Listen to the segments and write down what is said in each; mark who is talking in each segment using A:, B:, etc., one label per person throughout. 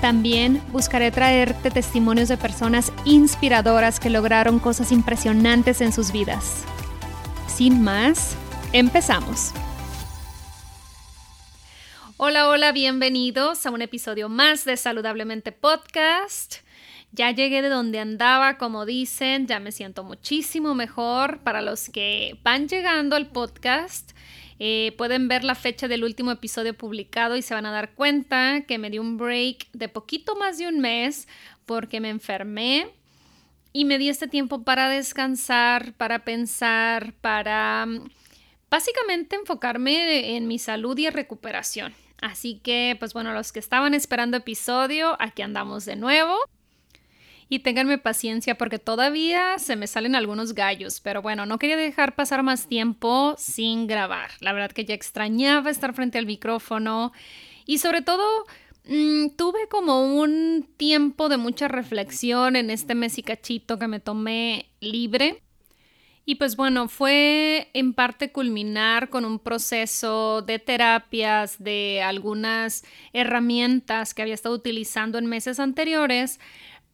A: También buscaré traerte testimonios de personas inspiradoras que lograron cosas impresionantes en sus vidas. Sin más, empezamos. Hola, hola, bienvenidos a un episodio más de Saludablemente Podcast. Ya llegué de donde andaba, como dicen, ya me siento muchísimo mejor. Para los que van llegando al podcast, eh, pueden ver la fecha del último episodio publicado y se van a dar cuenta que me di un break de poquito más de un mes porque me enfermé y me di este tiempo para descansar, para pensar, para mm, básicamente enfocarme en mi salud y recuperación. Así que, pues bueno, los que estaban esperando episodio, aquí andamos de nuevo y ténganme paciencia porque todavía se me salen algunos gallos, pero bueno, no quería dejar pasar más tiempo sin grabar. La verdad que ya extrañaba estar frente al micrófono y sobre todo mm, tuve como un tiempo de mucha reflexión en este mes y cachito que me tomé libre. Y pues bueno, fue en parte culminar con un proceso de terapias, de algunas herramientas que había estado utilizando en meses anteriores,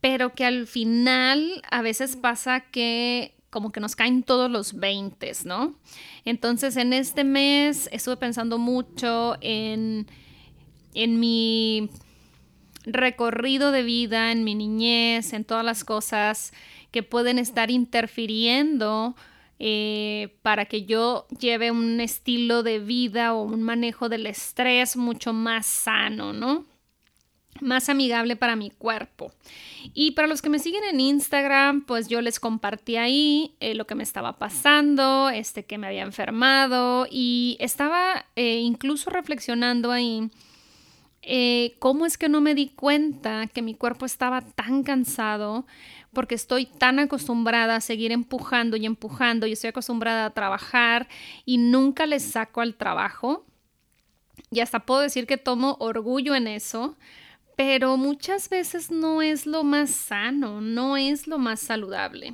A: pero que al final a veces pasa que como que nos caen todos los 20, ¿no? Entonces en este mes estuve pensando mucho en, en mi recorrido de vida, en mi niñez, en todas las cosas que pueden estar interfiriendo eh, para que yo lleve un estilo de vida o un manejo del estrés mucho más sano, ¿no? Más amigable para mi cuerpo. Y para los que me siguen en Instagram, pues yo les compartí ahí eh, lo que me estaba pasando, este que me había enfermado y estaba eh, incluso reflexionando ahí eh, cómo es que no me di cuenta que mi cuerpo estaba tan cansado porque estoy tan acostumbrada a seguir empujando y empujando y estoy acostumbrada a trabajar y nunca les saco al trabajo. Y hasta puedo decir que tomo orgullo en eso pero muchas veces no es lo más sano, no es lo más saludable.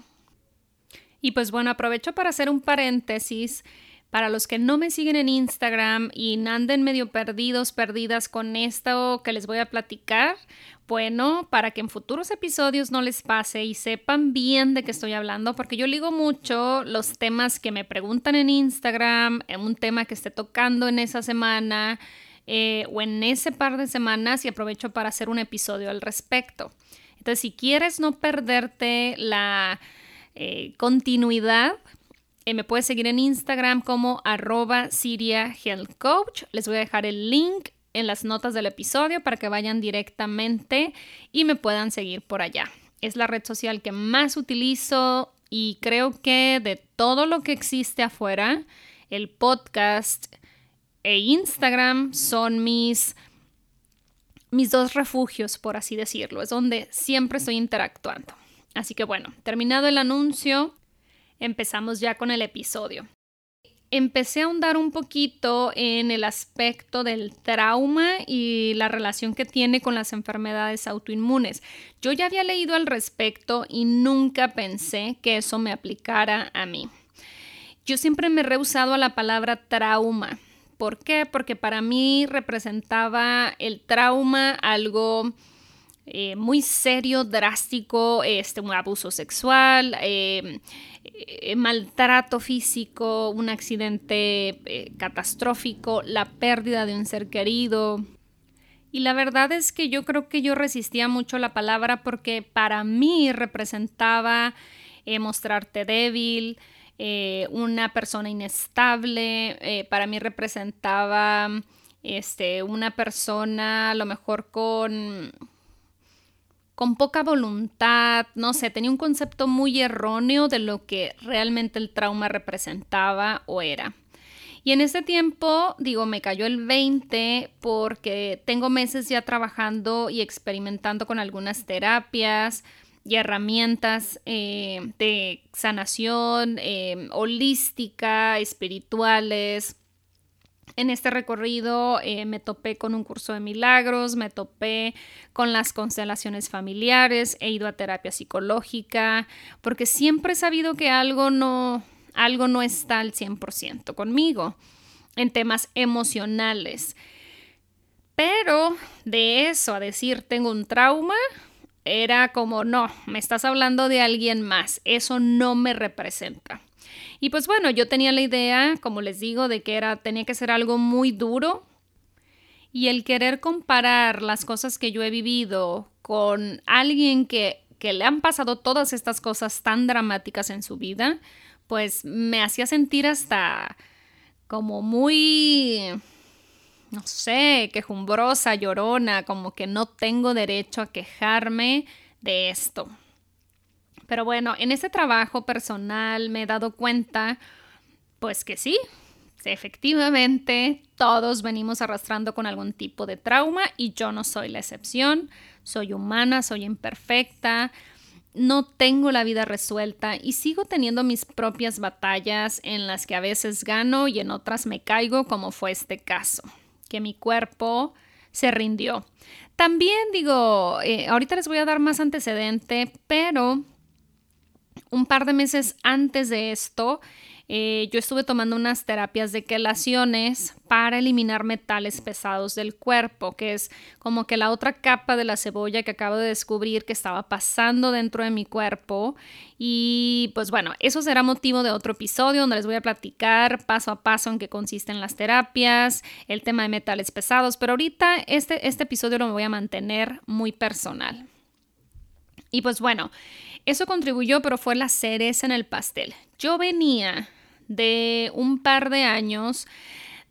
A: Y pues bueno, aprovecho para hacer un paréntesis. Para los que no me siguen en Instagram y anden medio perdidos, perdidas con esto que les voy a platicar, bueno, para que en futuros episodios no les pase y sepan bien de qué estoy hablando, porque yo ligo mucho los temas que me preguntan en Instagram, en un tema que esté tocando en esa semana, eh, o en ese par de semanas y aprovecho para hacer un episodio al respecto. Entonces, si quieres no perderte la eh, continuidad, eh, me puedes seguir en Instagram como arroba Siria. Les voy a dejar el link en las notas del episodio para que vayan directamente y me puedan seguir por allá. Es la red social que más utilizo y creo que de todo lo que existe afuera, el podcast e Instagram son mis, mis dos refugios, por así decirlo. Es donde siempre estoy interactuando. Así que bueno, terminado el anuncio, empezamos ya con el episodio. Empecé a ahondar un poquito en el aspecto del trauma y la relación que tiene con las enfermedades autoinmunes. Yo ya había leído al respecto y nunca pensé que eso me aplicara a mí. Yo siempre me he rehusado a la palabra trauma ¿Por qué? Porque para mí representaba el trauma algo eh, muy serio, drástico, este, un abuso sexual, eh, eh, maltrato físico, un accidente catastrófico, la pérdida de un ser querido. Y la verdad es que yo creo que yo resistía mucho la palabra porque para mí representaba mostrarte débil, eh, una persona inestable, eh, para mí representaba este, una persona a lo mejor con con poca voluntad, no sé, tenía un concepto muy erróneo de lo que realmente el trauma representaba o era. Y en ese tiempo, digo, me cayó el 20 porque tengo meses ya trabajando y experimentando con algunas terapias y herramientas eh, de sanación eh, holística, espirituales, en este recorrido eh, me topé con un curso de milagros, me topé con las constelaciones familiares, he ido a terapia psicológica, porque siempre he sabido que algo no, algo no está al 100% conmigo en temas emocionales. Pero de eso a decir tengo un trauma, era como, no, me estás hablando de alguien más, eso no me representa. Y pues bueno, yo tenía la idea, como les digo, de que era, tenía que ser algo muy duro. Y el querer comparar las cosas que yo he vivido con alguien que, que le han pasado todas estas cosas tan dramáticas en su vida, pues me hacía sentir hasta como muy, no sé, quejumbrosa, llorona, como que no tengo derecho a quejarme de esto. Pero bueno, en ese trabajo personal me he dado cuenta, pues que sí, efectivamente todos venimos arrastrando con algún tipo de trauma y yo no soy la excepción, soy humana, soy imperfecta, no tengo la vida resuelta y sigo teniendo mis propias batallas en las que a veces gano y en otras me caigo, como fue este caso, que mi cuerpo se rindió. También digo, eh, ahorita les voy a dar más antecedente, pero un par de meses antes de esto, eh, yo estuve tomando unas terapias de quelaciones para eliminar metales pesados del cuerpo, que es como que la otra capa de la cebolla que acabo de descubrir que estaba pasando dentro de mi cuerpo. Y pues bueno, eso será motivo de otro episodio donde les voy a platicar paso a paso en qué consisten las terapias, el tema de metales pesados, pero ahorita este, este episodio lo voy a mantener muy personal. Y pues bueno, eso contribuyó, pero fue la cereza en el pastel. Yo venía de un par de años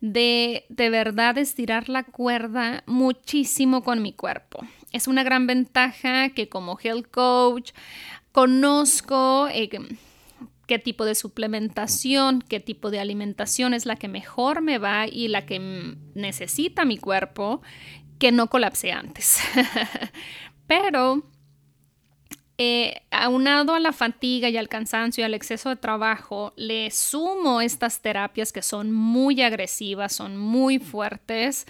A: de de verdad estirar la cuerda muchísimo con mi cuerpo. Es una gran ventaja que como health coach conozco eh, qué tipo de suplementación, qué tipo de alimentación es la que mejor me va y la que necesita mi cuerpo, que no colapse antes. Pero eh, aunado a la fatiga y al cansancio y al exceso de trabajo, le sumo estas terapias que son muy agresivas, son muy fuertes.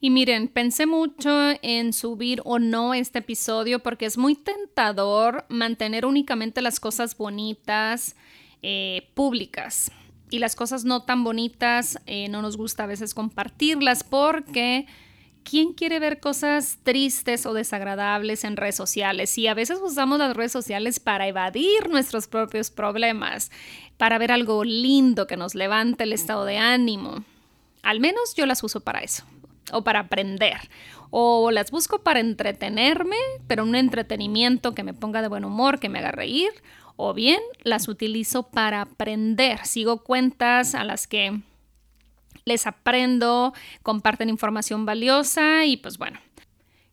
A: Y miren, pensé mucho en subir o no este episodio porque es muy tentador mantener únicamente las cosas bonitas eh, públicas y las cosas no tan bonitas eh, no nos gusta a veces compartirlas porque ¿quién quiere ver cosas tristes o desagradables en redes sociales? Y a veces usamos las redes sociales para evadir nuestros propios problemas, para ver algo lindo que nos levante el estado de ánimo. Al menos yo las uso para eso, o para aprender, o las busco para entretenerme, pero un entretenimiento que me ponga de buen humor, que me haga reír, o bien las utilizo para aprender. Sigo cuentas a las que les aprendo, comparten información valiosa y pues bueno.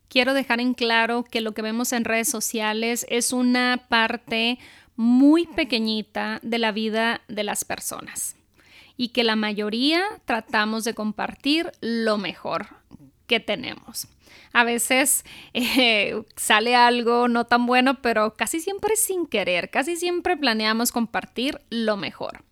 A: Quiero dejar en claro que lo que vemos en redes sociales es una parte muy pequeñita de la vida de las personas y que la mayoría tratamos de compartir lo mejor que tenemos. A veces eh, sale algo no tan bueno, pero casi siempre sin querer, casi siempre planeamos compartir lo mejor.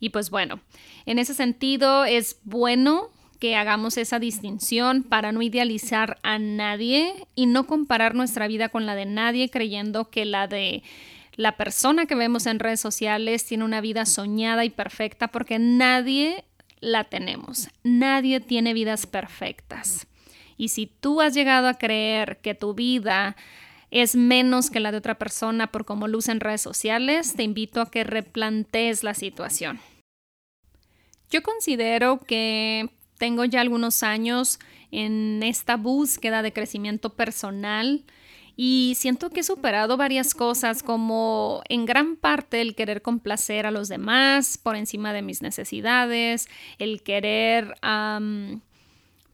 A: Y pues bueno, en ese sentido es bueno que hagamos esa distinción para no idealizar a nadie y no comparar nuestra vida con la de nadie creyendo que la de la persona que vemos en redes sociales tiene una vida soñada y perfecta porque nadie la tenemos. Nadie tiene vidas perfectas. Y si tú has llegado a creer que tu vida es menos que la de otra persona por cómo luce en redes sociales, te invito a que replantees la situación. Yo considero que tengo ya algunos años en esta búsqueda de crecimiento personal Y siento que he superado varias cosas, como en gran parte el querer complacer a los demás por encima de mis necesidades, el querer,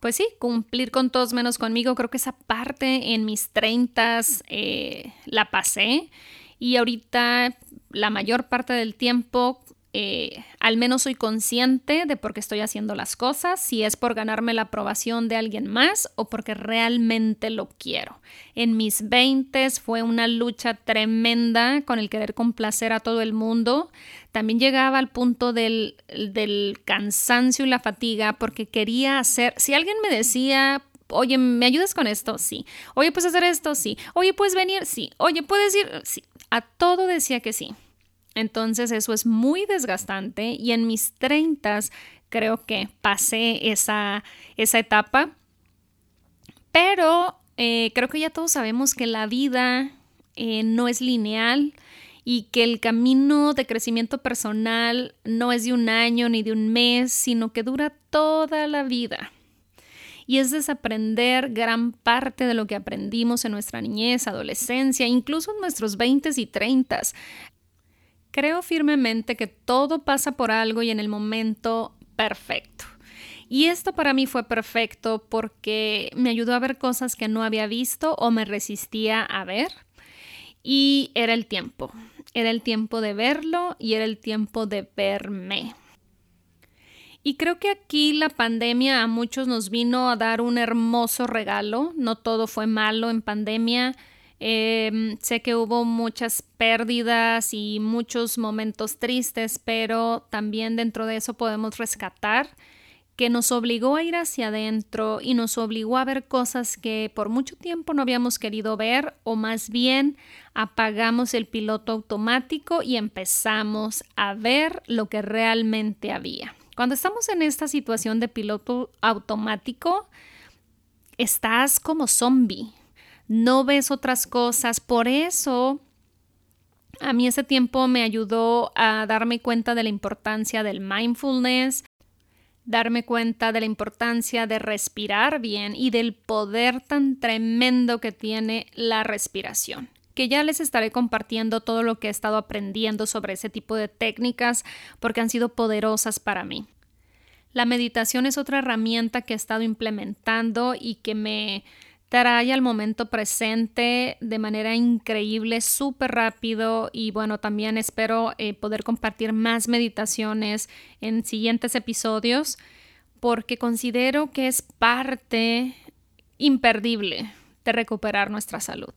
A: pues sí, cumplir con todos menos conmigo. Creo que esa parte en mis treintas eh, la pasé y ahorita la mayor parte del tiempo eh, al menos soy consciente de por qué estoy haciendo las cosas, si es por ganarme la aprobación de alguien más o porque realmente lo quiero. En mis 20 fue una lucha tremenda con el querer complacer a todo el mundo. También llegaba al punto del, del cansancio y la fatiga porque quería hacer, si alguien me decía, oye, ¿me ayudas con esto? Sí. Oye, ¿puedes hacer esto? Sí. Oye, ¿puedes venir? Sí. Oye, ¿puedes ir? Sí. A todo decía que sí. Entonces eso es muy desgastante y en mis treintas creo que pasé esa, esa etapa. Pero eh, creo que ya todos sabemos que la vida eh, no es lineal y que el camino de crecimiento personal no es de un año ni de un mes, sino que dura toda la vida. Y es desaprender gran parte de lo que aprendimos en nuestra niñez, adolescencia, incluso en nuestros 20 y 30. Creo firmemente que todo pasa por algo y en el momento perfecto. Y esto para mí fue perfecto porque me ayudó a ver cosas que no había visto o me resistía a ver. Y era el tiempo. Era el tiempo de verlo y era el tiempo de verme. Y creo que aquí la pandemia a muchos nos vino a dar un hermoso regalo. No todo fue malo en pandemia. Em, sé que hubo muchas pérdidas y muchos momentos tristes, pero también dentro de eso podemos rescatar que nos obligó a ir hacia adentro y nos obligó a ver cosas que por mucho tiempo no habíamos querido ver o más bien apagamos el piloto automático y empezamos a ver lo que realmente había. Cuando estamos en esta situación de piloto automático, estás como zombie, no ves otras cosas. Por eso a mí ese tiempo me ayudó a darme cuenta de la importancia del mindfulness, darme cuenta de la importancia de respirar bien y del poder tan tremendo que tiene la respiración que ya les estaré compartiendo todo lo que he estado aprendiendo sobre ese tipo de técnicas porque han sido poderosas para mí. La meditación es otra herramienta que he estado implementando y que me trae al momento presente de manera increíble, súper rápido y bueno, también espero eh, poder compartir más meditaciones en siguientes episodios porque considero que es parte imperdible de recuperar nuestra salud.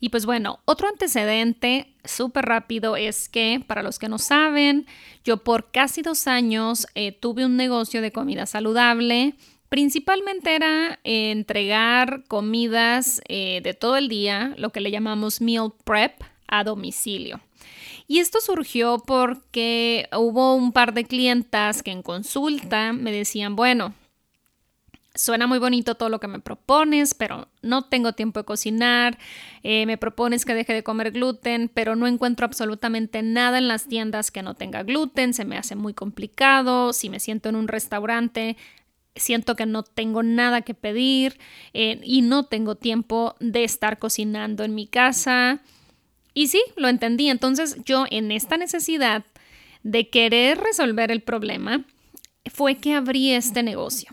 A: Y pues bueno, otro antecedente súper rápido es que, para los que no saben, yo por casi dos años eh, tuve un negocio de comida saludable Principalmente era entregar comidas eh, de todo el día, lo que le llamamos meal prep, a domicilio. Y esto surgió porque hubo un par de clientas que en consulta me decían, bueno, suena muy bonito todo lo que me propones, pero no tengo tiempo de cocinar, eh, me propones que deje de comer gluten, pero no encuentro absolutamente nada en las tiendas que no tenga gluten, se me hace muy complicado, si me siento en un restaurante siento que no tengo nada que pedir eh, y no tengo tiempo de estar cocinando en mi casa. Y sí, lo entendí. Entonces yo en esta necesidad de querer resolver el problema fue que abrí este negocio.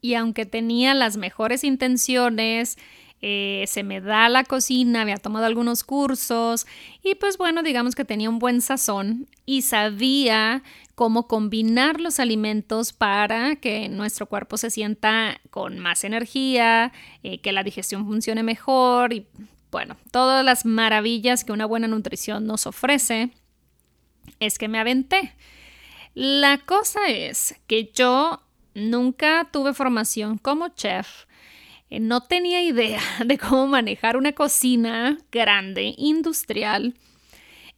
A: Y aunque tenía las mejores intenciones, eh, se me da la cocina, había tomado algunos cursos y pues bueno, digamos que tenía un buen sazón y sabía cómo combinar los alimentos para que nuestro cuerpo se sienta con más energía, eh, que la digestión funcione mejor y bueno, todas las maravillas que una buena nutrición nos ofrece, es que me aventé. La cosa es que yo nunca tuve formación como chef, eh, no tenía idea de cómo manejar una cocina grande, industrial.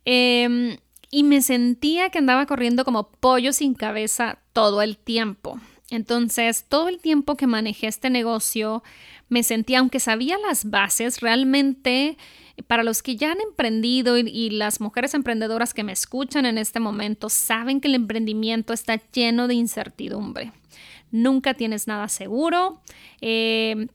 A: Em, y me sentía que andaba corriendo como pollo sin cabeza todo el tiempo. Entonces, todo el tiempo que manejé este negocio, me sentía, aunque sabía las bases, realmente para los que ya han emprendido y, las mujeres emprendedoras que me escuchan en este momento, saben que el emprendimiento está lleno de incertidumbre. Nunca tienes nada seguro. Eh,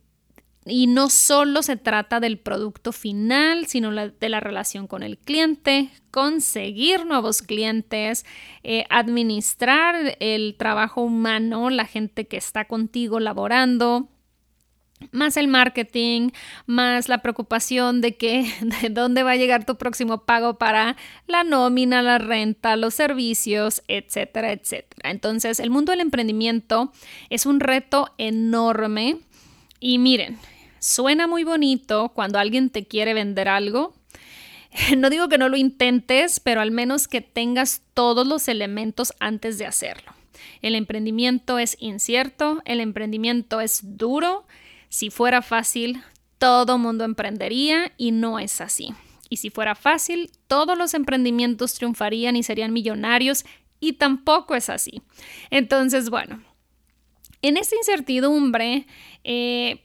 A: y no solo se trata del producto final, sino de la relación con el cliente, conseguir nuevos clientes, eh, administrar el trabajo humano, la gente que está contigo laborando, más el marketing, más la preocupación de que de dónde va a llegar tu próximo pago para la nómina, la renta, los servicios, etcétera, etcétera. Entonces, el mundo del emprendimiento es un reto enorme y miren, Suena muy bonito cuando alguien te quiere vender algo. No digo que no lo intentes, pero al menos que tengas todos los elementos antes de hacerlo. El emprendimiento es incierto, el emprendimiento es duro. Si fuera fácil, todo mundo emprendería y no es así. Y si fuera fácil, todos los emprendimientos triunfarían y serían millonarios y tampoco es así. Entonces, bueno, en esta incertidumbre, eh,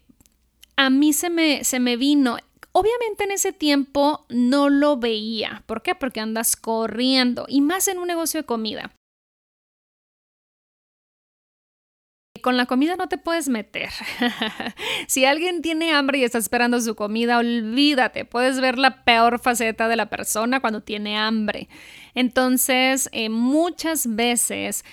A: a mí se me, se me vino, Obviamente en ese tiempo no lo veía. ¿Por qué? Porque andas corriendo y más en un negocio de comida. Con la comida no te puedes meter. si alguien tiene hambre y está esperando su comida, olvídate. Puedes ver la peor faceta de la persona cuando tiene hambre. Entonces, eh, muchas veces,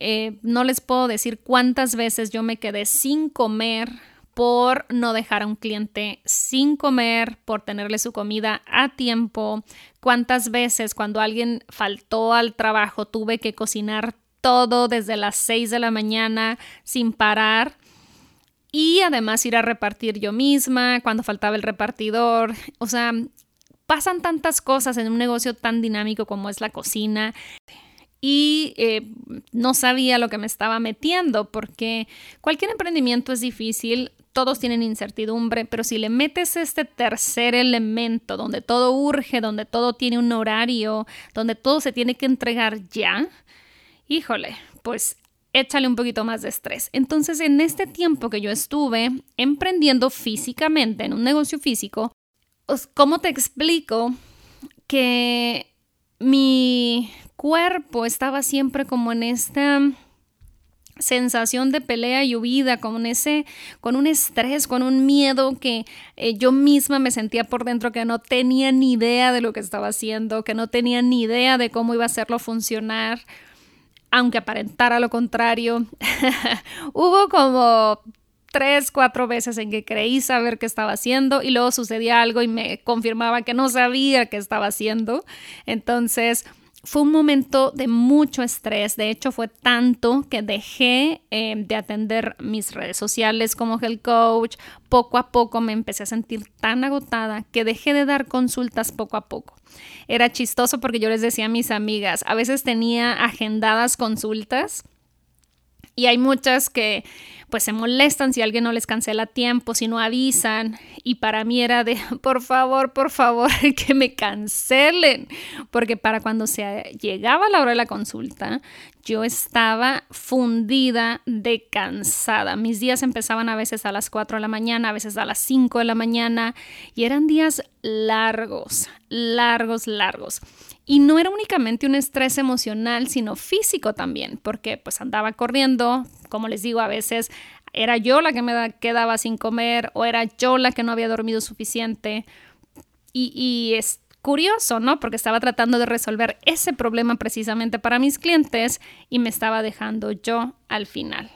A: eh, no les puedo decir cuántas veces yo me quedé sin comer por no dejar a un cliente sin comer, por tenerle su comida a tiempo. ¿Cuántas veces cuando alguien faltó al trabajo tuve que cocinar todo desde las 6 de la mañana sin parar? Y además ir a repartir yo misma, cuando faltaba el repartidor. O sea, pasan tantas cosas en un negocio tan dinámico como es la cocina y eh, no sabía lo que me estaba metiendo porque cualquier emprendimiento es difícil, todos tienen incertidumbre, pero si le metes este tercer elemento donde todo urge, donde todo tiene un horario, donde todo se tiene que entregar ya, híjole, pues échale un poquito más de estrés. Entonces, en este tiempo que yo estuve emprendiendo físicamente en un negocio físico, ¿cómo te explico que mi cuerpo estaba siempre como en esta sensación de pelea y huida, con ese, con un estrés, con un miedo que eh, yo misma me sentía por dentro que no tenía ni idea de lo que estaba haciendo, que no tenía ni idea de cómo iba a hacerlo funcionar, aunque aparentara lo contrario. Hubo como tres, cuatro veces en que creí saber qué estaba haciendo y luego sucedía algo y me confirmaba que no sabía qué estaba haciendo. Entonces, fue un momento de mucho estrés, de hecho fue tanto que dejé eh, de atender mis redes sociales como el coach, poco a poco me empecé a sentir tan agotada que dejé de dar consultas poco a poco. Era chistoso porque yo les decía a mis amigas, a veces tenía agendadas consultas y hay muchas que pues se molestan si alguien no les cancela tiempo, si no avisan. Y para mí era de, por favor, por favor, que me cancelen. Porque para cuando se llegaba la hora de la consulta, yo estaba fundida de cansada. Mis días empezaban a veces a las 4 de la mañana, a veces a las 5 de la mañana. Y eran días largos, largos, largos. Y no era únicamente un estrés emocional, sino físico también, porque pues andaba corriendo, como les digo, a veces era yo la que me quedaba sin comer o era yo la que no había dormido suficiente. Y, y es curioso, ¿no? Porque estaba tratando de resolver ese problema precisamente para mis clientes y me estaba dejando yo al final.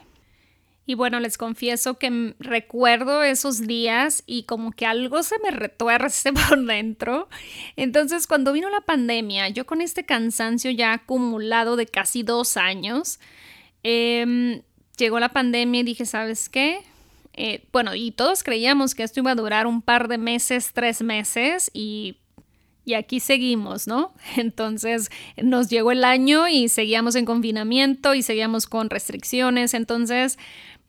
A: Y bueno, les confieso que recuerdo esos días y como que algo se me retuerce por dentro. Entonces, cuando vino la pandemia, yo con este cansancio ya acumulado de casi dos años, em, llegó la pandemia y dije, ¿sabes qué? Eh, bueno, y todos creíamos que esto iba a durar un par de meses, tres meses y y aquí seguimos, ¿no? Entonces nos llegó el año y seguíamos en confinamiento y seguíamos con restricciones. Entonces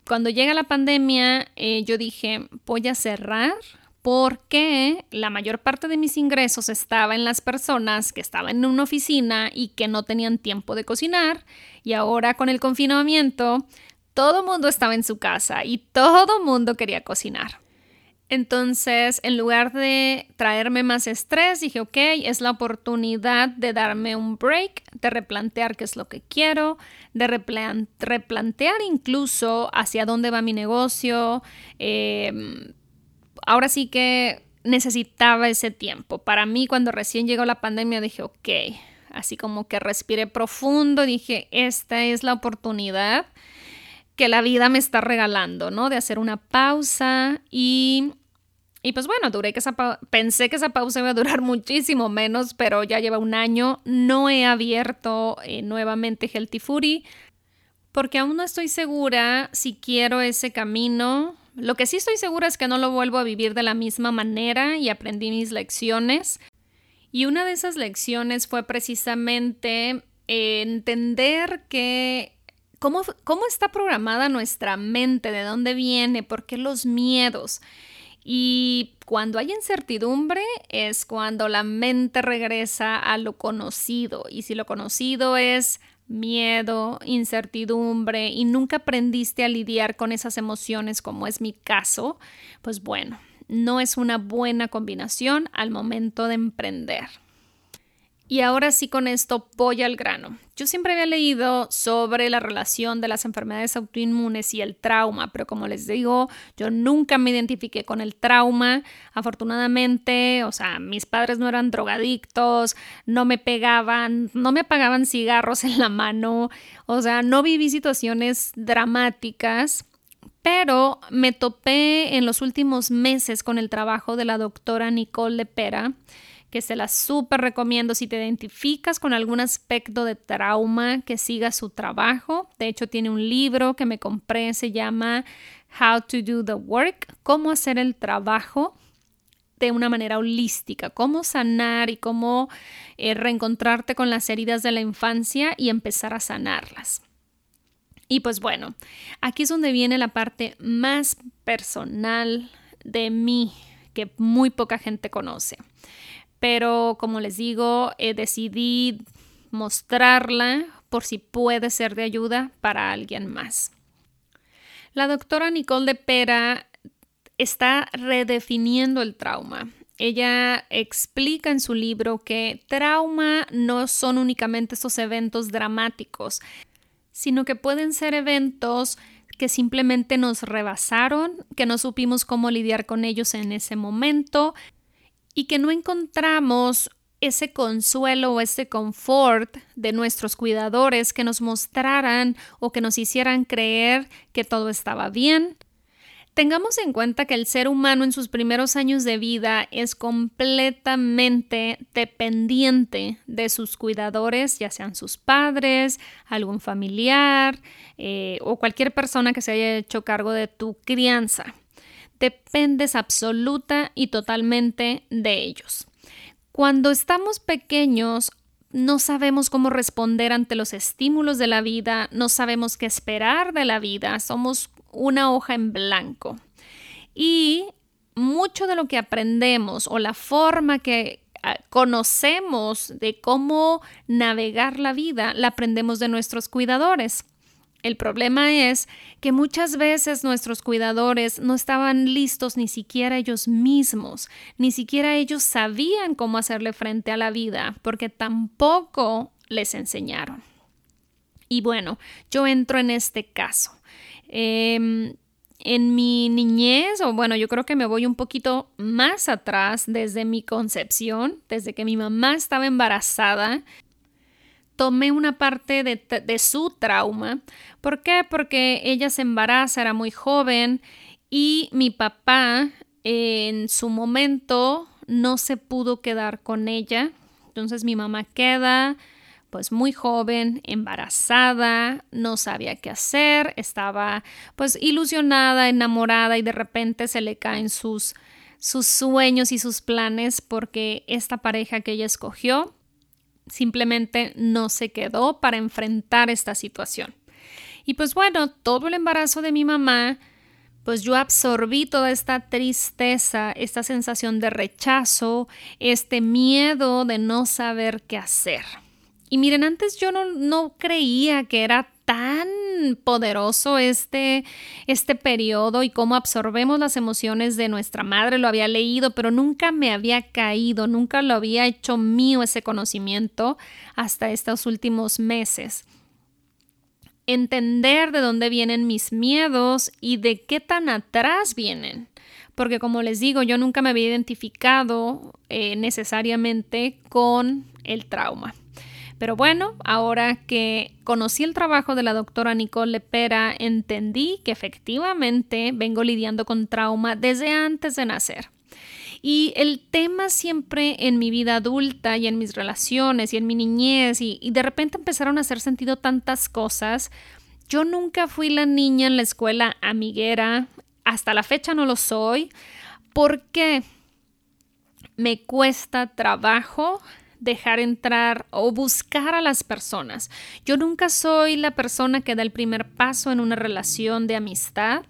A: cuando llega la pandemia, eh, yo dije, voy a cerrar porque la mayor parte de mis ingresos estaba en las personas que estaban en una oficina y que no tenían tiempo de cocinar. Y ahora con el confinamiento, todo mundo estaba en su casa y todo mundo quería cocinar. Entonces, en lugar de traerme más estrés, dije, ok, es la oportunidad de darme un break, de replantear qué es lo que quiero, de replantear incluso hacia dónde va mi negocio, em, ahora sí que necesitaba ese tiempo. Para mí, cuando recién llegó la pandemia, dije, ok, así como que respiré profundo, dije, esta es la oportunidad que la vida me está regalando, ¿no? De hacer una pausa y y pues bueno, duré que esa pensé que esa pausa iba a durar muchísimo menos, pero ya lleva un año. No he abierto eh, nuevamente Healthy Fury porque aún no estoy segura si quiero ese camino. Lo que sí estoy segura es que no lo vuelvo a vivir de la misma manera y aprendí mis lecciones. Y una de esas lecciones fue precisamente eh, entender que cómo, cómo está programada nuestra mente, de dónde viene, por qué los miedos. Y cuando hay incertidumbre es cuando la mente regresa a lo conocido. Y si lo conocido es miedo, incertidumbre y nunca aprendiste a lidiar con esas emociones como es mi caso, pues bueno, no es una buena combinación al momento de emprender. Y ahora sí con esto voy al grano. Yo siempre había leído sobre la relación de las enfermedades autoinmunes y el trauma, pero como les digo, yo nunca me identifiqué con el trauma. Afortunadamente, o sea, mis padres no eran drogadictos, no me pegaban, no me apagaban cigarros en la mano, o sea, no viví situaciones dramáticas. Pero me topé en los últimos meses con el trabajo de la doctora Nicole de Pera, que se la súper recomiendo si te identificas con algún aspecto de trauma, que siga su trabajo. De hecho, tiene un libro que me compré, se llama How to Do the Work, cómo hacer el trabajo de una manera holística, cómo sanar y cómo eh, reencontrarte con las heridas de la infancia y empezar a sanarlas. Y pues bueno, aquí es donde viene la parte más personal de mí que muy poca gente conoce pero como les digo, eh, decidí mostrarla por si puede ser de ayuda para alguien más. La doctora Nicole de Pera está redefiniendo el trauma. Ella explica en su libro que trauma no son únicamente esos eventos dramáticos, sino que pueden ser eventos que simplemente nos rebasaron, que no supimos cómo lidiar con ellos en ese momento, y que no encontramos ese consuelo o ese confort de nuestros cuidadores que nos mostraran o que nos hicieran creer que todo estaba bien. Tengamos en cuenta que el ser humano en sus primeros años de vida es completamente dependiente de sus cuidadores, ya sean sus padres, algún familiar eh, o cualquier persona que se haya hecho cargo de tu crianza dependes absoluta y totalmente de ellos. Cuando estamos pequeños, no sabemos cómo responder ante los estímulos de la vida, no sabemos qué esperar de la vida, somos una hoja en blanco. Y mucho de lo que aprendemos o la forma que ah, conocemos de cómo navegar la vida, la aprendemos de nuestros cuidadores. El problema es que muchas veces nuestros cuidadores no estaban listos ni siquiera ellos mismos, ni siquiera ellos sabían cómo hacerle frente a la vida, porque tampoco les enseñaron. Y bueno, yo entro en este caso. Em, en mi niñez, o bueno, yo creo que me voy un poquito más atrás desde mi concepción, desde que mi mamá estaba embarazada, tomé una parte de, su trauma. ¿Por qué? Porque ella se embaraza, era muy joven y mi papá en su momento no se pudo quedar con ella. Entonces mi mamá queda pues muy joven, embarazada, no sabía qué hacer, estaba pues ilusionada, enamorada y de repente se le caen sus sus sueños y sus planes porque esta pareja que ella escogió simplemente no se quedó para enfrentar esta situación. Y pues bueno, todo el embarazo de mi mamá, pues yo absorbí toda esta tristeza, esta sensación de rechazo, este miedo de no saber qué hacer. Y miren, antes yo no, no creía que era tan poderoso este, este periodo y cómo absorbemos las emociones de nuestra madre. Lo había leído, pero nunca me había caído, nunca lo había hecho mío ese conocimiento hasta estos últimos meses. Entender de dónde vienen mis miedos y de qué tan atrás vienen. porque como les digo, yo nunca me había identificado eh, necesariamente con el trauma. Pero bueno, ahora que conocí el trabajo de la doctora Nicole Lepera, entendí que efectivamente vengo lidiando con trauma desde antes de nacer. Y el tema siempre en mi vida adulta y en mis relaciones y en mi niñez y, y de repente empezaron a hacer sentido tantas cosas. Yo nunca fui la niña en la escuela amiguera, hasta la fecha no lo soy, porque me cuesta trabajo dejar entrar o buscar a las personas. Yo nunca soy la persona que da el primer paso en una relación de amistad.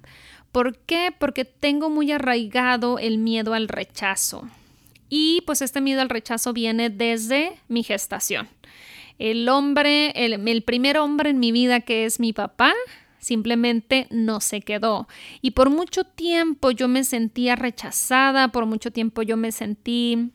A: ¿Por qué? Porque tengo muy arraigado el miedo al rechazo. Y pues este miedo al rechazo viene desde mi gestación. El hombre, el, el primer hombre en mi vida que es mi papá, simplemente no se quedó. Y por mucho tiempo yo me sentía rechazada, por mucho tiempo yo me sentí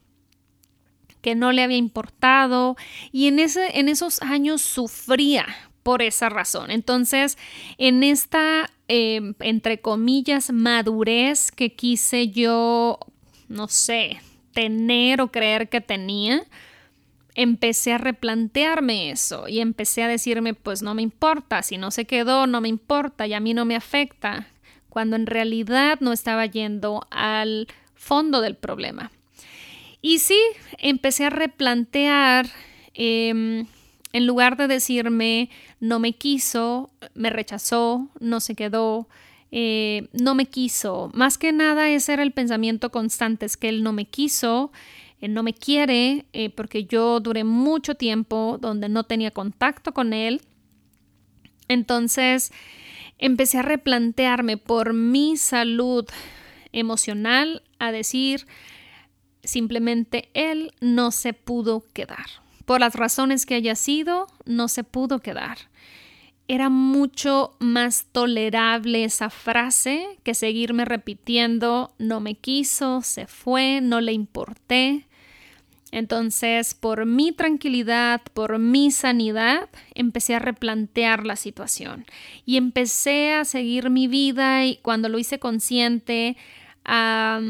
A: que no le había importado y en, ese, en esos años sufría por esa razón. Entonces, en esta, em, entre comillas, madurez que quise yo, no sé, tener o creer que tenía, empecé a replantearme eso y empecé a decirme, pues no me importa, si no se quedó, no me importa y a mí no me afecta, cuando en realidad no estaba yendo al fondo del problema. Y sí, empecé a replantear, em, en lugar de decirme, no me quiso, me rechazó, no se quedó, eh, no me quiso. Más que nada ese era el pensamiento constante, es que él no me quiso, no me quiere, eh, porque yo duré mucho tiempo donde no tenía contacto con él. Entonces, empecé a replantearme por mi salud emocional, a decir, Simplemente él no se pudo quedar. Por las razones que haya sido, no se pudo quedar. Era mucho más tolerable esa frase que seguirme repitiendo, no me quiso, se fue, no le importé. Entonces, por mi tranquilidad, por mi sanidad, empecé a replantear la situación y empecé a seguir mi vida y cuando lo hice consciente, a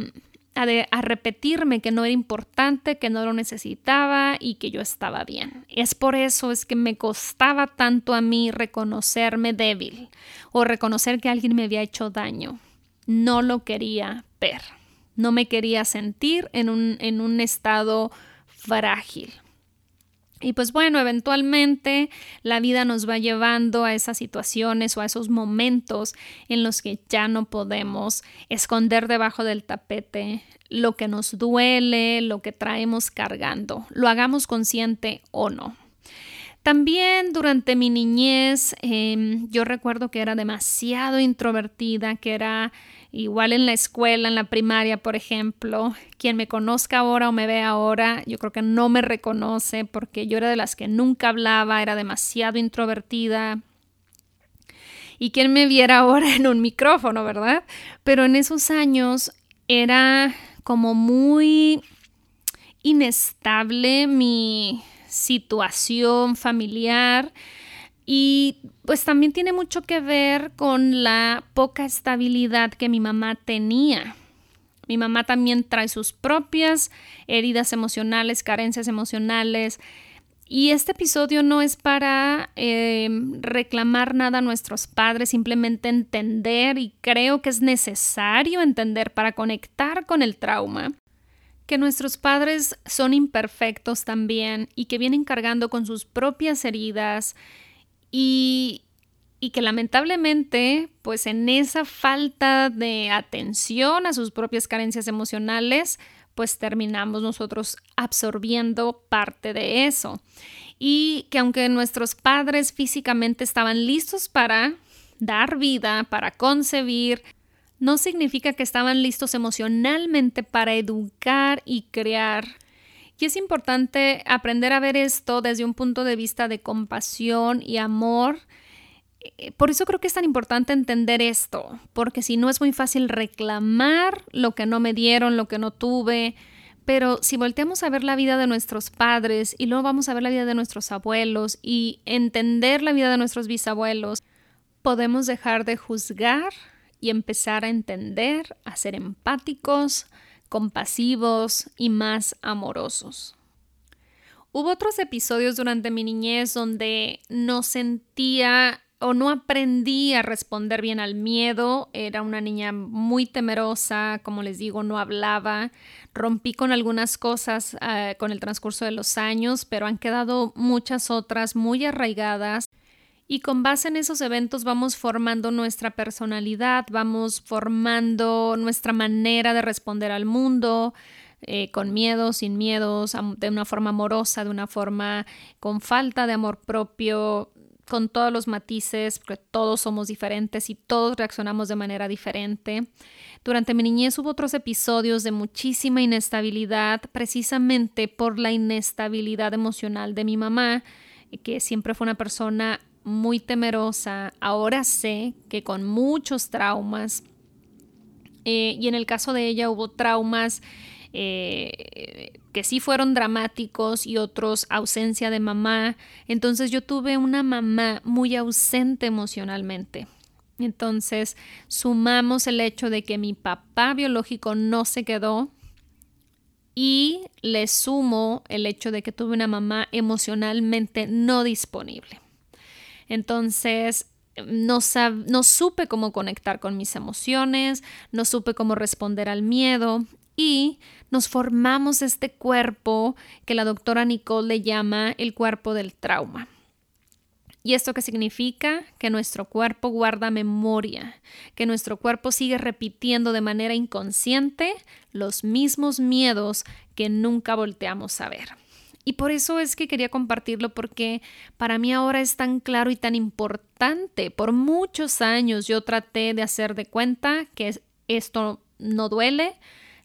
A: a, repetirme que no era importante, que no lo necesitaba y que yo estaba bien. Es por eso es que me costaba tanto a mí reconocerme débil o reconocer que alguien me había hecho daño. No lo quería ver. No me quería sentir en un, en un estado frágil. Y pues bueno, eventualmente la vida nos va llevando a esas situaciones o a esos momentos en los que ya no podemos esconder debajo del tapete lo que nos duele, lo que traemos cargando, lo hagamos consciente o no. También durante mi niñez em, yo recuerdo que era demasiado introvertida, que era Igual en la escuela, en la primaria, por ejemplo, quien me conozca ahora o me ve ahora, yo creo que no me reconoce porque yo era de las que nunca hablaba, era demasiado introvertida. Y quien me viera ahora en un micrófono, ¿verdad? Pero en esos años era como muy inestable mi situación familiar y pues también tiene mucho que ver con la poca estabilidad que mi mamá tenía. Mi mamá también trae sus propias heridas emocionales, carencias emocionales. Y este episodio no es para em, reclamar nada a nuestros padres, simplemente entender, y creo que es necesario entender para conectar con el trauma, que nuestros padres son imperfectos también y que vienen cargando con sus propias heridas y, que lamentablemente, pues en esa falta de atención a sus propias carencias emocionales, pues terminamos nosotros absorbiendo parte de eso. Y que aunque nuestros padres físicamente estaban listos para dar vida, para concebir, no significa que estaban listos emocionalmente para educar y crear y es importante aprender a ver esto desde un punto de vista de compasión y amor. Eh, por eso creo que es tan importante entender esto, porque si no es muy fácil reclamar lo que no me dieron, lo que no tuve, pero si volteamos a ver la vida de nuestros padres y luego vamos a ver la vida de nuestros abuelos y entender la vida de nuestros bisabuelos, podemos dejar de juzgar y empezar a entender, a ser empáticos, compasivos y más amorosos. Hubo otros episodios durante mi niñez donde no sentía o no aprendí a responder bien al miedo. Era una niña muy temerosa, como les digo, no hablaba. Rompí con algunas cosas uh, con el transcurso de los años, pero han quedado muchas otras muy arraigadas. Y con base en esos eventos vamos formando nuestra personalidad, vamos formando nuestra manera de responder al mundo, eh, con miedos, sin miedos, de una forma amorosa, de una forma con falta de amor propio, con todos los matices, porque todos somos diferentes y todos reaccionamos de manera diferente. Durante mi niñez hubo otros episodios de muchísima inestabilidad, precisamente por la inestabilidad emocional de mi mamá, que siempre fue una persona muy temerosa. Ahora sé que con muchos traumas, eh, y en el caso de ella hubo traumas eh, que sí fueron dramáticos y otros ausencia de mamá. Entonces yo tuve una mamá muy ausente emocionalmente. Entonces sumamos el hecho de que mi papá biológico no se quedó y le sumo el hecho de que tuve una mamá emocionalmente no disponible. Entonces no, no, supe cómo conectar con mis emociones, no supe cómo responder al miedo y nos formamos este cuerpo que la doctora Nicole le llama el cuerpo del trauma. ¿Y esto qué significa? Que nuestro cuerpo guarda memoria, que nuestro cuerpo sigue repitiendo de manera inconsciente los mismos miedos que nunca volteamos a ver. Y por eso es que quería compartirlo porque para mí ahora es tan claro y tan importante. Por muchos años yo traté de hacer de cuenta que esto no duele,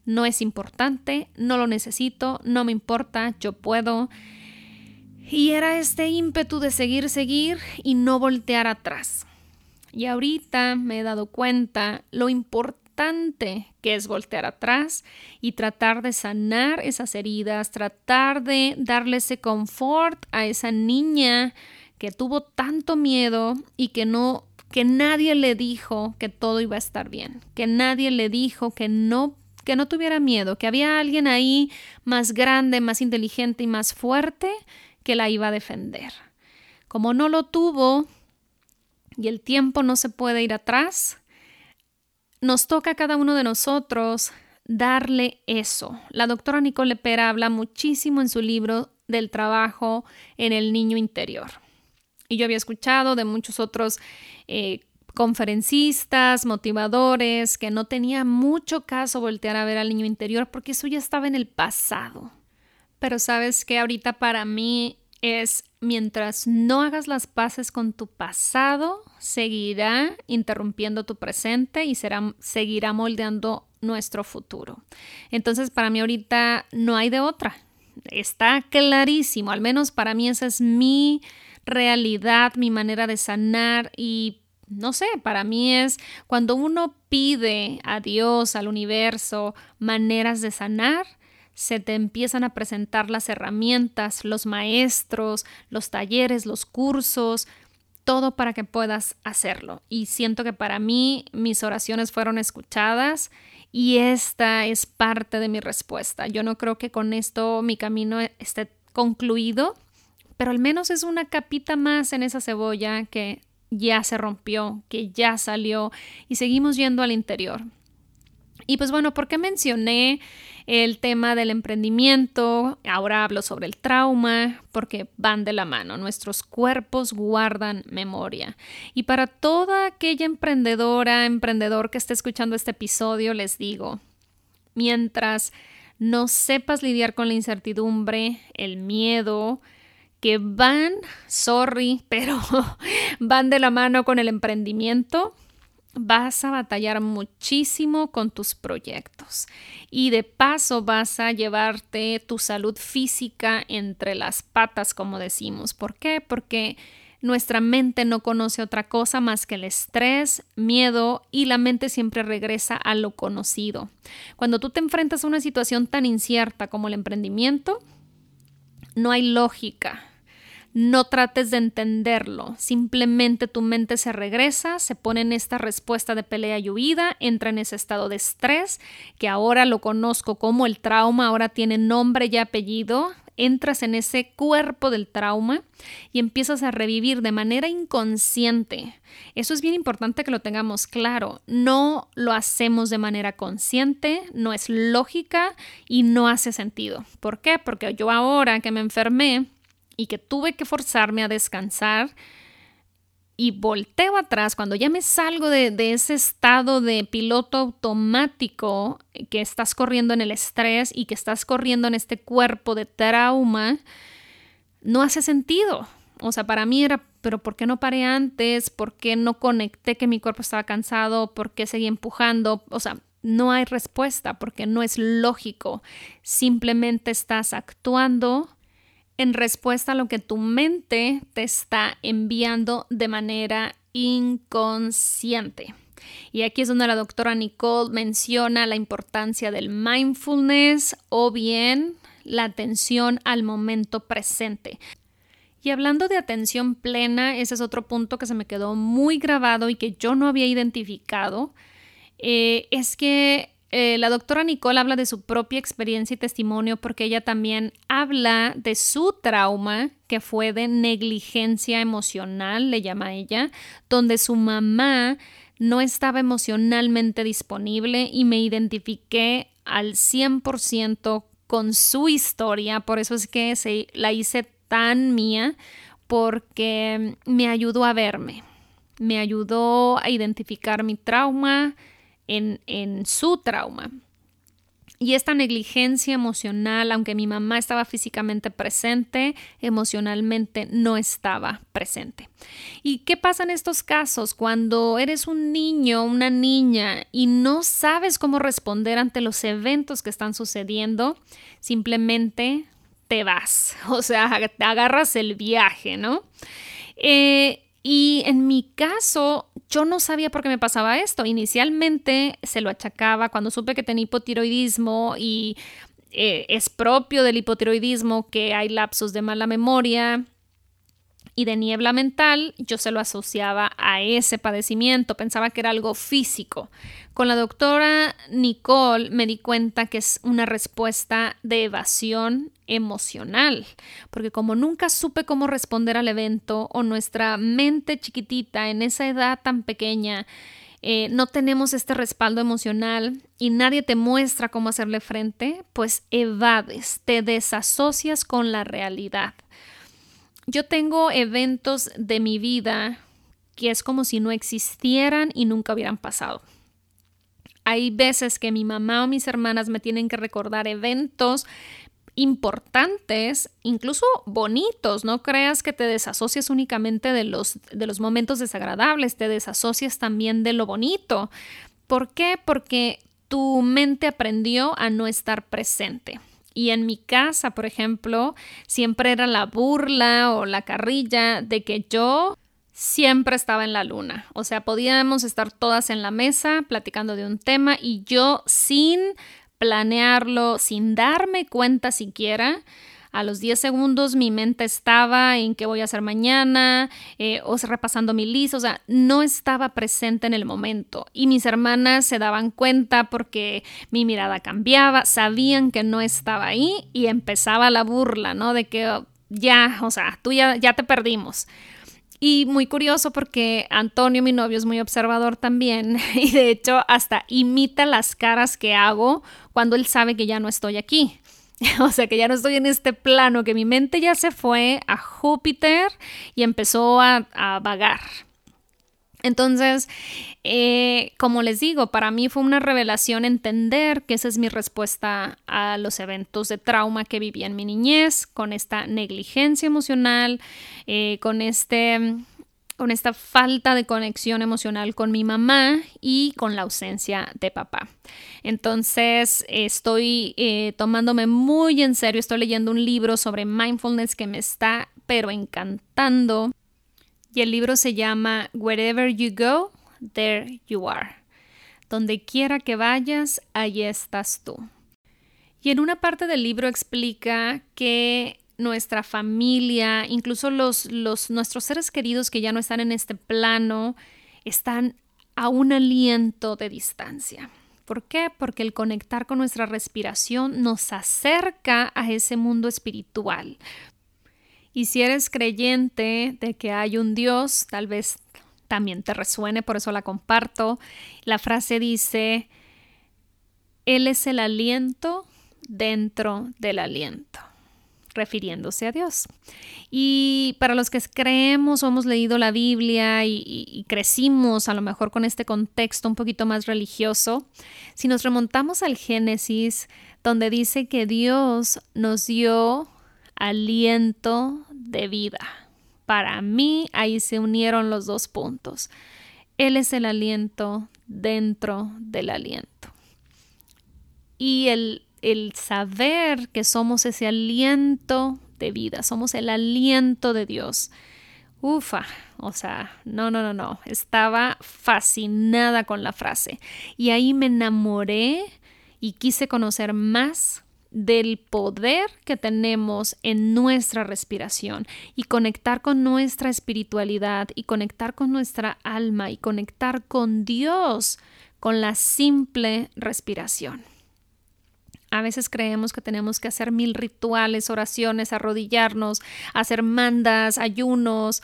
A: no es importante, no lo necesito, no me importa, yo puedo. Y era este ímpetu de seguir, seguir y no voltear atrás. Y ahorita me he dado cuenta lo importante que es voltear atrás y tratar de sanar esas heridas, tratar de darle ese confort a esa niña que tuvo tanto miedo y que no que nadie le dijo que todo iba a estar bien, que nadie le dijo que no que no tuviera miedo, que había alguien ahí más grande, más inteligente y más fuerte que la iba a defender. Como no lo tuvo y el tiempo no se puede ir atrás, nos toca a cada uno de nosotros darle eso. La doctora Nicole Pera habla muchísimo en su libro del trabajo en el niño interior. Y yo había escuchado de muchos otros eh, conferencistas, motivadores, que no tenía mucho caso voltear a ver al niño interior porque eso ya estaba en el pasado. Pero sabes que ahorita para mí es mientras no hagas las paces con tu pasado, seguirá interrumpiendo tu presente y será, seguirá moldeando nuestro futuro. Entonces para mí ahorita no hay de otra. Está clarísimo, al menos para mí esa es mi realidad, mi manera de sanar y no sé, para mí es cuando uno pide a Dios, al universo, maneras de sanar, se te empiezan a presentar las herramientas, los maestros, los talleres, los cursos, todo para que puedas hacerlo. Y siento que para mí mis oraciones fueron escuchadas y esta es parte de mi respuesta. Yo no creo que con esto mi camino esté concluido, pero al menos es una capita más en esa cebolla que ya se rompió, que ya salió y seguimos yendo al interior. Y pues bueno, ¿por qué mencioné el tema del emprendimiento? Ahora hablo sobre el trauma, porque van de la mano. Nuestros cuerpos guardan memoria. Y para toda aquella emprendedora, emprendedor que esté escuchando este episodio, les digo, mientras no sepas lidiar con la incertidumbre, el miedo, que van, sorry, pero van de la mano con el emprendimiento, vas a batallar muchísimo con tus proyectos y de paso vas a llevarte tu salud física entre las patas, como decimos. ¿Por qué? Porque nuestra mente no conoce otra cosa más que el estrés, miedo y la mente siempre regresa a lo conocido. Cuando tú te enfrentas a una situación tan incierta como el emprendimiento, no hay lógica, no trates de entenderlo, simplemente tu mente se regresa, se pone en esta respuesta de pelea y huida, entra en ese estado de estrés, que ahora lo conozco como el trauma, ahora tiene nombre y apellido, entras en ese cuerpo del trauma y empiezas a revivir de manera inconsciente. Eso es bien importante que lo tengamos claro. No lo hacemos de manera consciente, no es lógica y no hace sentido. ¿Por qué? Porque yo ahora que me enfermé y que tuve que forzarme a descansar, y volteo atrás, cuando ya me salgo de, ese estado de piloto automático que estás corriendo en el estrés y que estás corriendo en este cuerpo de trauma, no hace sentido. O sea, para mí era, pero ¿por qué no paré antes? ¿Por qué no conecté que mi cuerpo estaba cansado? ¿Por qué seguí empujando? O sea, no hay respuesta porque no es lógico. Simplemente estás actuando en respuesta a lo que tu mente te está enviando de manera inconsciente. Y aquí es donde la doctora Nicole menciona la importancia del mindfulness o bien la atención al momento presente. Y hablando de atención plena, ese es otro punto que se me quedó muy grabado y que yo no había identificado, eh, es que eh, la doctora Nicole habla de su propia experiencia y testimonio porque ella también habla de su trauma que fue de negligencia emocional, le llama ella, donde su mamá no estaba emocionalmente disponible y me identifiqué al 100% con su historia, por eso es que la hice tan mía, porque me ayudó a verme, me ayudó a identificar mi trauma, en, su trauma. Y esta negligencia emocional, aunque mi mamá estaba físicamente presente, emocionalmente no estaba presente. ¿Y qué pasa en estos casos cuando eres un niño, una niña y no sabes cómo responder ante los eventos que están sucediendo? Simplemente te vas, o sea, te agarras el viaje, ¿no? Eh, y en mi caso, yo no sabía por qué me pasaba esto. Inicialmente se lo achacaba cuando supe que tenía hipotiroidismo y eh, es propio del hipotiroidismo que hay lapsos de mala memoria y de niebla mental, yo se lo asociaba a ese padecimiento, pensaba que era algo físico. Con la doctora Nicole me di cuenta que es una respuesta de evasión emocional, porque como nunca supe cómo responder al evento o nuestra mente chiquitita en esa edad tan pequeña, eh, no tenemos este respaldo emocional y nadie te muestra cómo hacerle frente, pues evades, te desasocias con la realidad. Yo tengo eventos de mi vida que es como si no existieran y nunca hubieran pasado. Hay veces que mi mamá o mis hermanas me tienen que recordar eventos importantes, incluso bonitos. No creas que te desasocias únicamente de los, de los momentos desagradables, te desasocias también de lo bonito. ¿Por qué? Porque tu mente aprendió a no estar presente. Y en mi casa, por ejemplo, siempre era la burla o la carrilla de que yo siempre estaba en la luna. O sea, podíamos estar todas en la mesa platicando de un tema y yo sin planearlo, sin darme cuenta siquiera, a los 10 segundos mi mente estaba en qué voy a hacer mañana, eh, o repasando mi lista, o sea, no estaba presente en el momento. Y mis hermanas se daban cuenta porque mi mirada cambiaba, sabían que no estaba ahí y empezaba la burla, ¿no? De que oh, ya, o sea, tú ya, ya te perdimos. Y muy curioso porque Antonio, mi novio, es muy observador también y de hecho hasta imita las caras que hago cuando él sabe que ya no estoy aquí. O sea que ya no estoy en este plano, que mi mente ya se fue a Júpiter y empezó a, vagar. Entonces, eh, como les digo, para mí fue una revelación entender que esa es mi respuesta a los eventos de trauma que viví en mi niñez, con esta negligencia emocional, eh, con este con esta falta de conexión emocional con mi mamá y con la ausencia de papá. Entonces estoy eh, tomándome muy en serio, estoy leyendo un libro sobre mindfulness que me está pero encantando y el libro se llama Wherever You Go, There You Are. Donde quiera que vayas, allí estás tú. Y en una parte del libro explica que nuestra familia, incluso los, los, nuestros seres queridos que ya no están en este plano, están a un aliento de distancia. ¿Por qué? Porque el conectar con nuestra respiración nos acerca a ese mundo espiritual. Y si eres creyente de que hay un Dios, tal vez también te resuene, por eso la comparto. La frase dice, Él es el aliento dentro del aliento refiriéndose a Dios. Y para los que creemos o hemos leído la Biblia y, crecimos a lo mejor con este contexto un poquito más religioso, si nos remontamos al Génesis, donde dice que Dios nos dio aliento de vida. Para mí ahí se unieron los dos puntos. Él es el aliento dentro del aliento. Y el el saber que somos ese aliento de vida, somos el aliento de Dios. Ufa, o sea, no, no, no, no, estaba fascinada con la frase y ahí me enamoré y quise conocer más del poder que tenemos en nuestra respiración y conectar con nuestra espiritualidad y conectar con nuestra alma y conectar con Dios con la simple respiración. A veces creemos que tenemos que hacer mil rituales, oraciones, arrodillarnos, hacer mandas, ayunos.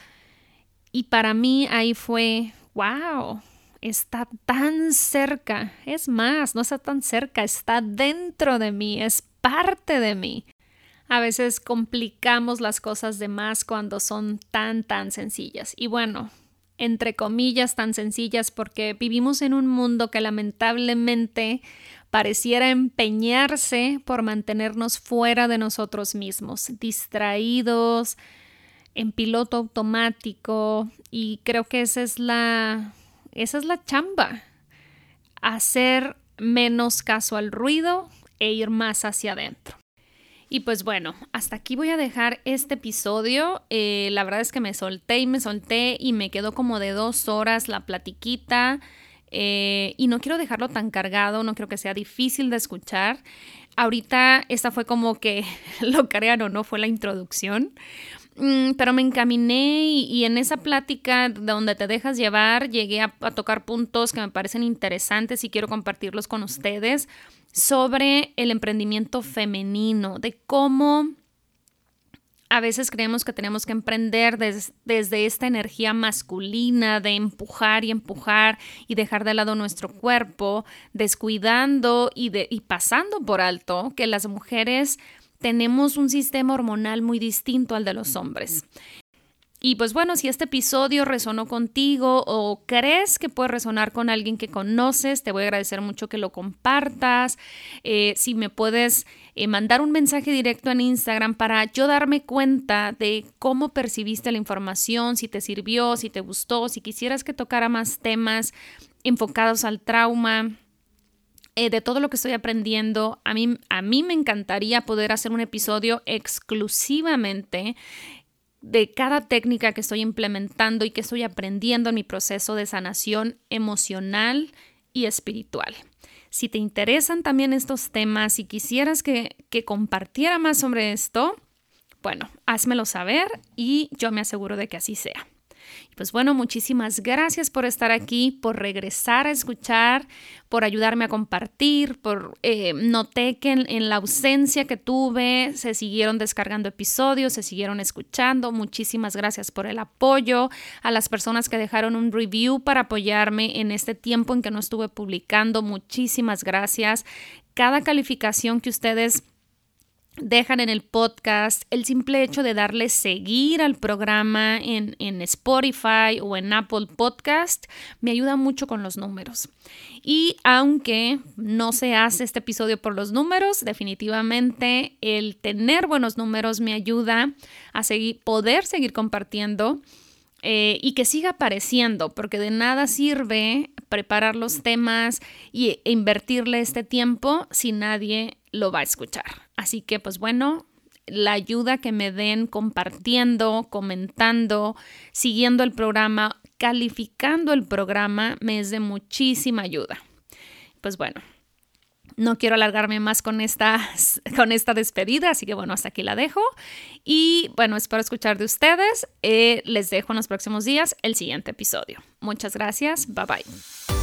A: Y para mí ahí fue, wow, está tan cerca. Es más, no está tan cerca, está dentro de mí, es parte de mí. A veces complicamos las cosas de más cuando son tan, tan sencillas. Y bueno, entre comillas, tan sencillas porque vivimos en un mundo que lamentablemente pareciera empeñarse por mantenernos fuera de nosotros mismos, distraídos, en piloto automático y creo que esa es la esa es la chamba, hacer menos caso al ruido e ir más hacia adentro. Y pues bueno, hasta aquí voy a dejar este episodio. Eh, la verdad es que me solté y me solté y me quedó como de dos horas la platiquita. Eh, y no quiero dejarlo tan cargado, no creo que sea difícil de escuchar. Ahorita esta fue como que, lo crean o no, fue la introducción. Mm, pero me encaminé y, en esa plática donde te dejas llevar llegué a, a tocar puntos que me parecen interesantes y quiero compartirlos con ustedes sobre el emprendimiento femenino, de cómo a veces creemos que tenemos que emprender desde esta energía masculina de empujar y empujar y dejar de lado nuestro cuerpo, descuidando y, y pasando por alto que las mujeres tenemos un sistema hormonal muy distinto al de los hombres. Y pues bueno, si este episodio resonó contigo o crees que puede resonar con alguien que conoces, te voy a agradecer mucho que lo compartas. Eh, si me puedes eh, mandar un mensaje directo en Instagram para yo darme cuenta de cómo percibiste la información, si te sirvió, si te gustó, si quisieras que tocara más temas enfocados al trauma. Eh, de todo lo que estoy aprendiendo, a mí, a mí me encantaría poder hacer un episodio exclusivamente de cada técnica que estoy implementando y que estoy aprendiendo en mi proceso de sanación emocional y espiritual. Si te interesan también estos temas y quisieras que, que compartiera más sobre esto, bueno, házmelo saber y yo me aseguro de que así sea. Pues bueno, muchísimas gracias por estar aquí, por regresar a escuchar, por ayudarme a compartir, por eh, noté que en, la ausencia que tuve se siguieron descargando episodios, se siguieron escuchando. Muchísimas gracias por el apoyo, a las personas que dejaron un review para apoyarme en este tiempo en que no estuve publicando. Muchísimas gracias. Cada calificación que ustedes dejan en el podcast, el simple hecho de darle seguir al programa en, en, Spotify o en Apple Podcast me ayuda mucho con los números. Y aunque no se hace este episodio por los números, definitivamente el tener buenos números me ayuda a seguir, poder seguir compartiendo. Eh, y que siga apareciendo, porque de nada sirve preparar los temas y, e invertirle este tiempo si nadie lo va a escuchar. Así que pues bueno, la ayuda que me den compartiendo, comentando, siguiendo el programa, calificando el programa, me es de muchísima ayuda. Pues bueno, no quiero alargarme más con esta, con esta despedida, así que bueno, hasta aquí la dejo. Y bueno, espero escuchar de ustedes. Eh, les dejo en los próximos días el siguiente episodio. Muchas gracias. Bye bye.